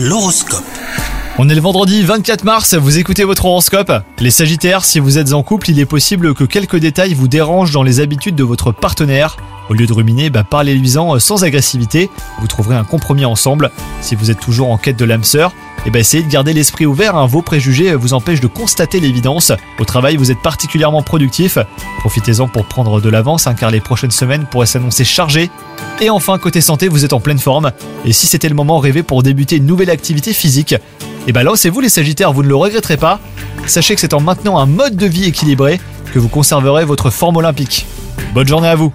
L'horoscope. On est le vendredi 24 mars, vous écoutez votre horoscope? Les Sagittaires, si vous êtes en couple, il est possible que quelques détails vous dérangent dans les habitudes de votre partenaire. Au lieu de ruminer, bah, parlez-lui-en sans agressivité, vous trouverez un compromis ensemble. Si vous êtes toujours en quête de l'âme sœur, et bah essayez de garder l'esprit ouvert, hein. vos préjugés vous empêchent de constater l'évidence. Au travail, vous êtes particulièrement productif. Profitez-en pour prendre de l'avance, hein, car les prochaines semaines pourraient s'annoncer chargées. Et enfin, côté santé, vous êtes en pleine forme. Et si c'était le moment rêvé pour débuter une nouvelle activité physique, et bah lancez-vous les Sagittaires, vous ne le regretterez pas. Sachez que c'est en maintenant un mode de vie équilibré que vous conserverez votre forme olympique. Bonne journée à vous